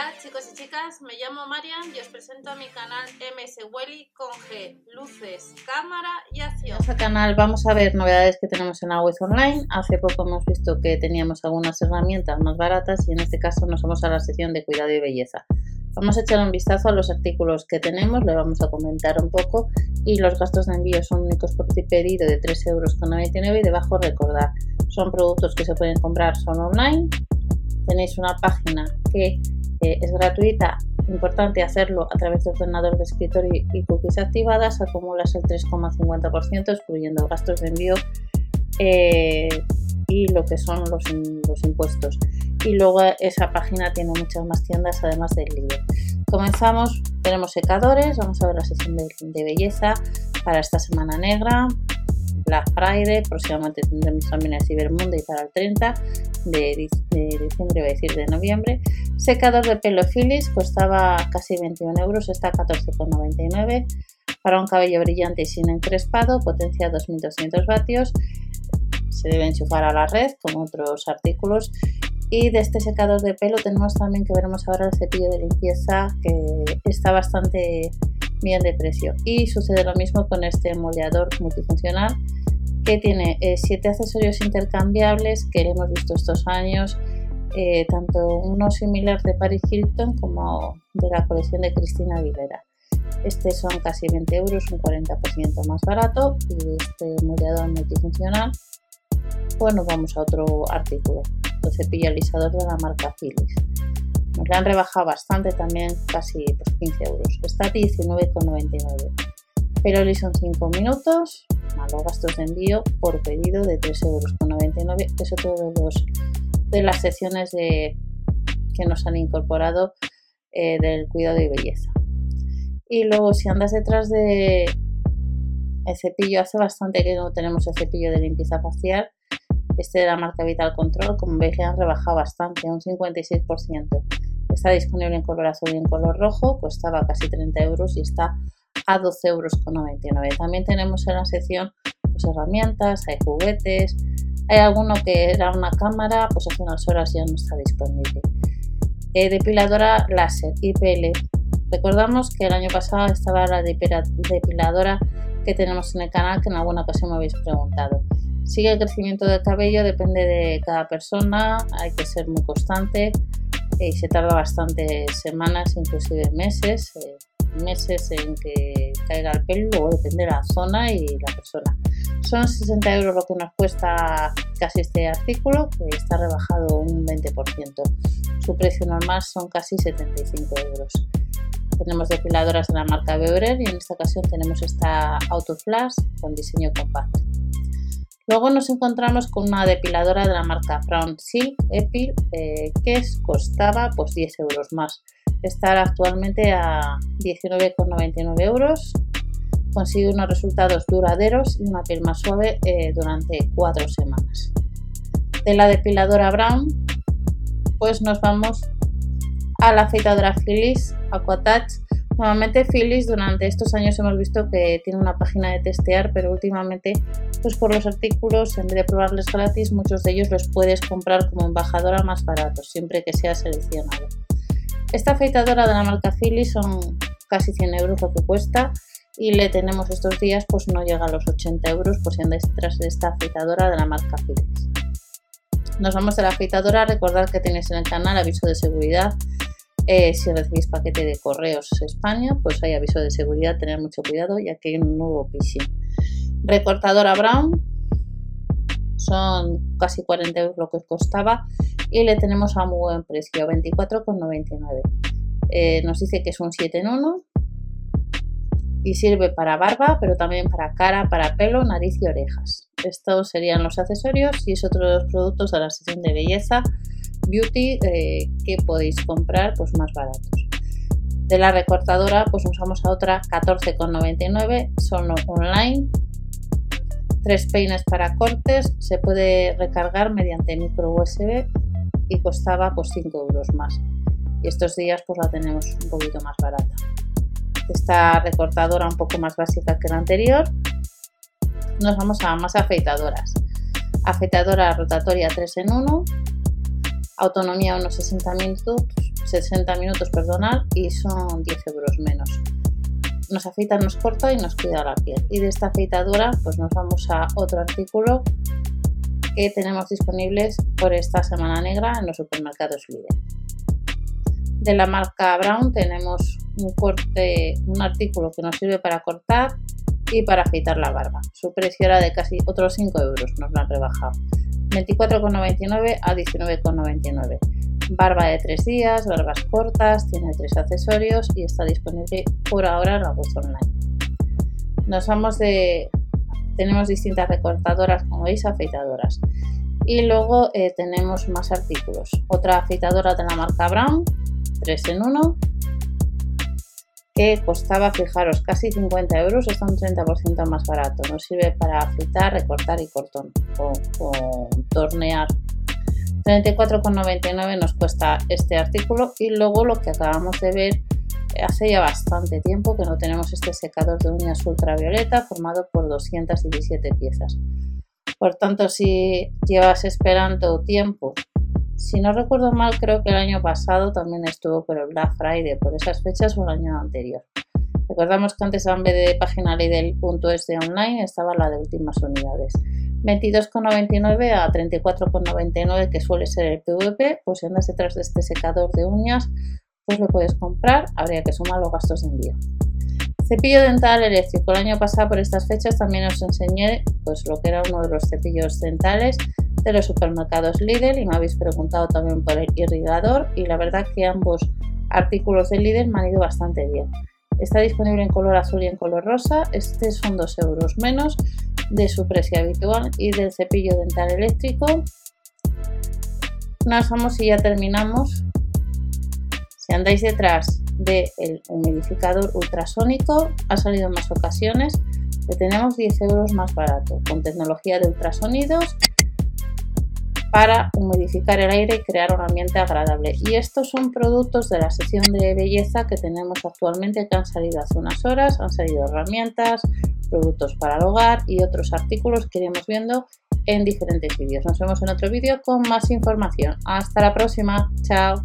Hola chicos y chicas, me llamo Marian y os presento a mi canal MS Welly con G, luces, cámara y acción. En este canal vamos a ver novedades que tenemos en web online. Hace poco hemos visto que teníamos algunas herramientas más baratas y en este caso nos vamos a la sección de cuidado y belleza. Vamos a echar un vistazo a los artículos que tenemos, le vamos a comentar un poco y los gastos de envío son únicos por pedido de 3,99 euros y debajo recordar, son productos que se pueden comprar solo online. Tenéis una página que es gratuita, importante hacerlo a través de ordenador de escritorio y cookies activadas, acumulas el 3,50% excluyendo gastos de envío eh, y lo que son los, impuestos. Y luego esa página tiene muchas más tiendas además del libro. Comenzamos, tenemos secadores, vamos a ver la sesión de, de belleza para esta semana negra, Black Friday, próximamente tendremos también el Cyber Monday para el 30 de, diciembre, voy a decir de noviembre. Secador de pelo Philips costaba casi 21 euros, está a 14,99 para un cabello brillante y sin encrespado, potencia 2200 vatios. Se debe enchufar a la red con otros artículos. Y de este secador de pelo tenemos también que veremos ahora el cepillo de limpieza que está bastante bien de precio. Y sucede lo mismo con este moldeador multifuncional que tiene 7 eh, accesorios intercambiables que hemos visto estos años, eh, tanto uno similar de Paris Hilton como de la colección de Cristina Aguilera. Este son casi 20 euros, un 40% más barato y este moldeador multifuncional. Pues nos vamos a otro artículo, el cepillo alisador de la marca Philips. Nos lo han rebajado bastante también, casi 15 pues, euros. Está a 19,99. Pero son 5 minutos, más los gastos de envío por pedido de 3,99 euros. Es otro los, de las secciones de, que nos han incorporado eh, del cuidado y belleza. Y luego si andas detrás de el cepillo, hace bastante que no tenemos el cepillo de limpieza facial. Este de la marca Vital Control, como veis, le han rebajado bastante, un 56%. Está disponible en color azul y en color rojo, costaba casi 30 euros y está a 12,99 euros. También tenemos en la sección pues, herramientas, hay juguetes, hay alguno que era una cámara, pues hace unas horas ya no está disponible. Eh, depiladora láser IPL. Recordamos que el año pasado estaba la depiladora que tenemos en el canal que en alguna ocasión me habéis preguntado. Sigue el crecimiento del cabello, depende de cada persona, hay que ser muy constante y se tarda bastantes semanas, inclusive meses. Eh, meses en que caiga el pelo, luego depende de la zona y la persona. Son 60 euros lo que nos cuesta casi este artículo, que está rebajado un 20%. Su precio normal son casi 75 euros. Tenemos depiladoras de la marca Beurer y en esta ocasión tenemos esta Autoflash con diseño compacto. Luego nos encontramos con una depiladora de la marca Brown Silk Epil eh, que costaba pues 10 euros más estar actualmente a 19,99 euros. Consigue unos resultados duraderos y una piel más suave eh, durante 4 semanas. De la depiladora Brown, pues nos vamos a la afeitadora Philips Aquatouch. Normalmente Philips durante estos años hemos visto que tiene una página de testear, pero últimamente pues por los artículos, en vez de probarles gratis, muchos de ellos los puedes comprar como embajadora más baratos, siempre que sea seleccionado. Esta afeitadora de la marca Philips son casi 100 euros lo que cuesta y le tenemos estos días pues no llega a los 80 euros por si andáis detrás de esta afeitadora de la marca Philips. Nos vamos a la afeitadora, recordad que tenéis en el canal aviso de seguridad. Eh, si recibís paquete de correos España, pues hay aviso de seguridad, tener mucho cuidado ya que hay un nuevo phishing. Recortadora Brown, son casi 40 euros lo que costaba y le tenemos a muy buen precio, 24,99. Eh, nos dice que es un 7 en 1 y sirve para barba, pero también para cara, para pelo, nariz y orejas. Estos serían los accesorios y es otro de los productos de la sección de belleza beauty eh, que podéis comprar pues más baratos. De la recortadora pues usamos a otra 14,99, son online tres peines para cortes, se puede recargar mediante micro USB y costaba pues 5 euros más. Y estos días pues la tenemos un poquito más barata. Esta recortadora un poco más básica que la anterior. Nos vamos a más afeitadoras. Afeitadora rotatoria 3 en 1, autonomía unos 60 minutos, 60 minutos, perdonad, y son 10 euros menos. Nos afeita, nos corta y nos cuida la piel. Y de esta afeitadora, pues nos vamos a otro artículo que tenemos disponibles por esta semana negra en los supermercados Lidl. De la marca Brown tenemos un corte, un artículo que nos sirve para cortar y para afeitar la barba. Su precio era de casi otros 5 euros, nos lo han rebajado. 24,99 a 19,99. Barba de 3 días, barbas cortas, tiene 3 accesorios y está disponible por ahora en la web online. Nos vamos de... Tenemos distintas recortadoras, como veis, afeitadoras. Y luego eh, tenemos más artículos. Otra afeitadora de la marca Brown, 3 en 1, que costaba, fijaros, casi 50 euros, está un 30% más barato. Nos sirve para afeitar, recortar y cortón, o, tornear. 34,99 nos cuesta este artículo y luego lo que acabamos de ver hace ya bastante tiempo que no tenemos este secador de uñas ultravioleta formado por 217 piezas. Por tanto, si llevas esperando tiempo si no recuerdo mal, creo que el año pasado también estuvo por el Black Friday, por esas fechas o el año anterior. Recordamos que antes en vez de página Lidl.es de online estaba la de últimas unidades. 22,99 a 34,99 que suele ser el PVP, pues si andas detrás de este secador de uñas, pues lo puedes comprar, habría que sumar los gastos de envío. Cepillo dental eléctrico. El año pasado por estas fechas también os enseñé pues lo que era uno de los cepillos dentales de los supermercados Lidl y me habéis preguntado también por el irrigador y la verdad que ambos artículos de Lidl me han ido bastante bien. Está disponible en color azul y en color rosa. Este son 2 euros menos de su precio habitual y del cepillo dental eléctrico. Nos vamos y ya terminamos. Si andáis detrás del humidificador ultrasónico, ha salido en más ocasiones. Le tenemos 10 euros más barato, con tecnología de ultrasonidos para humidificar el aire y crear un ambiente agradable. Y estos son productos de la sección de belleza que tenemos actualmente que han salido hace unas horas, han salido herramientas, productos para el hogar y otros artículos que iremos viendo en diferentes vídeos. Nos vemos en otro vídeo con más información. Hasta la próxima. Chao.